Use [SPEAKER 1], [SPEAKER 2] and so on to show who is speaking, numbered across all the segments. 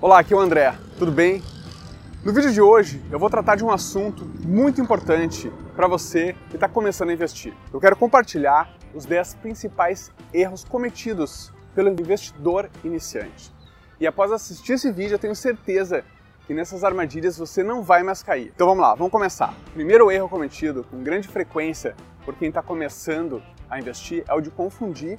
[SPEAKER 1] Olá, aqui é o André, tudo bem? No vídeo de hoje eu vou tratar de um assunto muito importante para você que está começando a investir. Eu quero compartilhar os 10 principais erros cometidos pelo investidor iniciante. E após assistir esse vídeo, eu tenho certeza que nessas armadilhas você não vai mais cair. Então vamos lá, vamos começar. Primeiro erro cometido com grande frequência por quem está começando a investir é o de confundir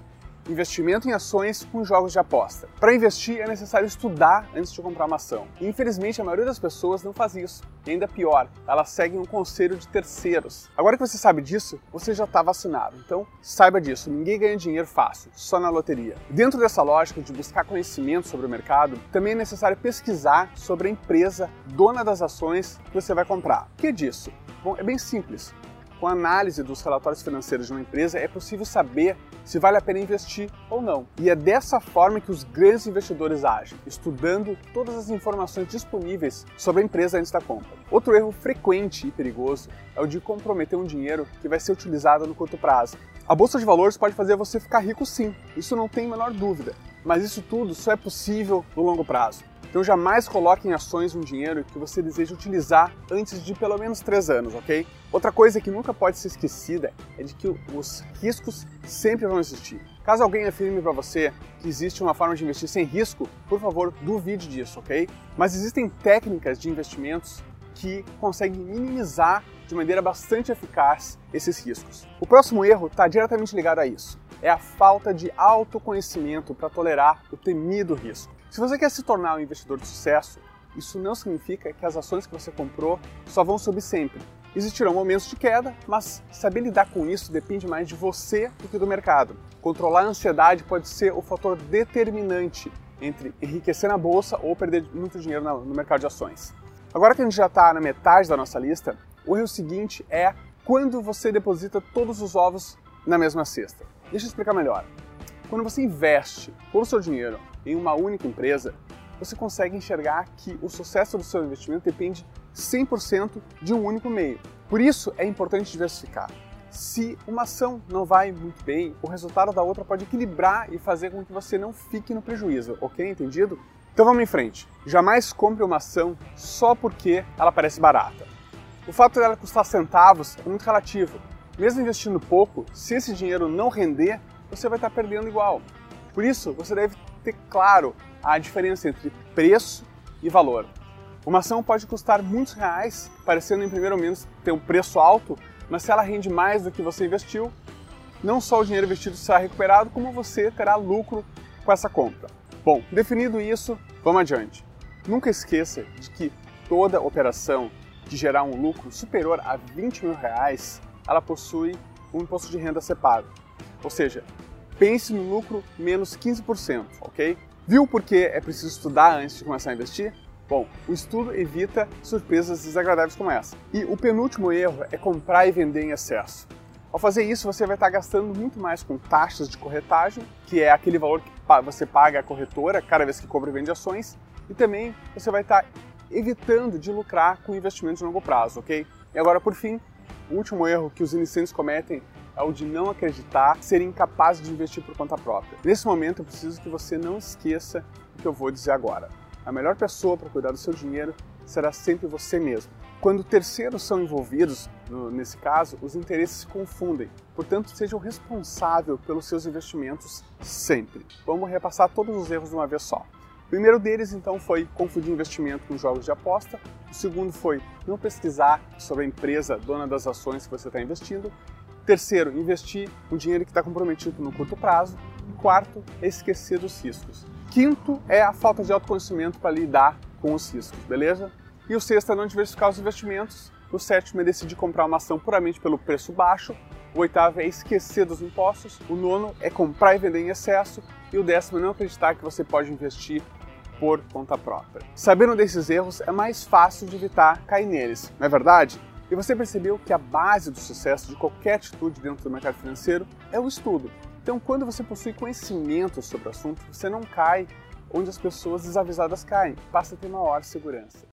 [SPEAKER 1] investimento em ações com jogos de aposta. Para investir é necessário estudar antes de comprar uma ação. E, infelizmente, a maioria das pessoas não faz isso. E ainda pior, elas seguem um conselho de terceiros. Agora que você sabe disso, você já está vacinado. Então, saiba disso, ninguém ganha dinheiro fácil, só na loteria. Dentro dessa lógica de buscar conhecimento sobre o mercado, também é necessário pesquisar sobre a empresa dona das ações que você vai comprar. O que é disso? Bom, é bem simples. Com a análise dos relatórios financeiros de uma empresa, é possível saber se vale a pena investir ou não. E é dessa forma que os grandes investidores agem, estudando todas as informações disponíveis sobre a empresa antes da compra. Outro erro frequente e perigoso é o de comprometer um dinheiro que vai ser utilizado no curto prazo. A bolsa de valores pode fazer você ficar rico sim, isso não tem a menor dúvida, mas isso tudo só é possível no longo prazo. Então jamais coloque em ações um dinheiro que você deseja utilizar antes de pelo menos 3 anos, ok? Outra coisa que nunca pode ser esquecida é de que os riscos sempre vão existir. Caso alguém afirme para você que existe uma forma de investir sem risco, por favor, duvide disso, ok? Mas existem técnicas de investimentos que conseguem minimizar de maneira bastante eficaz esses riscos. O próximo erro está diretamente ligado a isso. É a falta de autoconhecimento para tolerar o temido risco. Se você quer se tornar um investidor de sucesso, isso não significa que as ações que você comprou só vão subir sempre. Existirão momentos de queda, mas saber lidar com isso depende mais de você do que do mercado. Controlar a ansiedade pode ser o fator determinante entre enriquecer na bolsa ou perder muito dinheiro no mercado de ações. Agora que a gente já está na metade da nossa lista, o erro seguinte é quando você deposita todos os ovos na mesma cesta. Deixa eu explicar melhor. Quando você investe todo o seu dinheiro em uma única empresa, você consegue enxergar que o sucesso do seu investimento depende 100% de um único meio. Por isso é importante diversificar. Se uma ação não vai muito bem, o resultado da outra pode equilibrar e fazer com que você não fique no prejuízo, ok? Entendido? Então vamos em frente. Jamais compre uma ação só porque ela parece barata. O fato dela custar centavos é muito relativo. Mesmo investindo pouco, se esse dinheiro não render, você vai estar perdendo igual. Por isso, você deve ter claro a diferença entre preço e valor. Uma ação pode custar muitos reais, parecendo em primeiro momento ter um preço alto, mas se ela rende mais do que você investiu, não só o dinheiro investido será recuperado, como você terá lucro com essa compra. Bom, definido isso, vamos adiante. Nunca esqueça de que toda operação que gerar um lucro superior a 20 mil reais, ela possui um imposto de renda separado. Ou seja, pense no lucro menos 15%, ok? Viu por que é preciso estudar antes de começar a investir? Bom, o estudo evita surpresas desagradáveis como essa. E o penúltimo erro é comprar e vender em excesso. Ao fazer isso, você vai estar gastando muito mais com taxas de corretagem, que é aquele valor que você paga à corretora cada vez que compra e vende ações, e também você vai estar evitando de lucrar com investimentos de longo prazo, ok? E agora, por fim, o último erro que os iniciantes cometem é o de não acreditar, ser incapaz de investir por conta própria. Nesse momento, eu preciso que você não esqueça o que eu vou dizer agora. A melhor pessoa para cuidar do seu dinheiro será sempre você mesmo. Quando terceiros são envolvidos, no, nesse caso, os interesses se confundem. Portanto, seja o responsável pelos seus investimentos sempre. Vamos repassar todos os erros de uma vez só. O primeiro deles, então, foi confundir investimento com jogos de aposta. O segundo foi não pesquisar sobre a empresa dona das ações que você está investindo. Terceiro, investir o dinheiro que está comprometido no curto prazo. E quarto, esquecer dos riscos. Quinto é a falta de autoconhecimento para lidar com os riscos, beleza? E o sexto é não diversificar os investimentos. O sétimo é decidir comprar uma ação puramente pelo preço baixo. O oitavo é esquecer dos impostos. O nono é comprar e vender em excesso. E o décimo é não acreditar que você pode investir por conta própria. Sabendo desses erros, é mais fácil de evitar cair neles, não é verdade? E você percebeu que a base do sucesso de qualquer atitude dentro do mercado financeiro é o estudo. Então, quando você possui conhecimento sobre o assunto, você não cai onde as pessoas desavisadas caem, passa a ter maior segurança.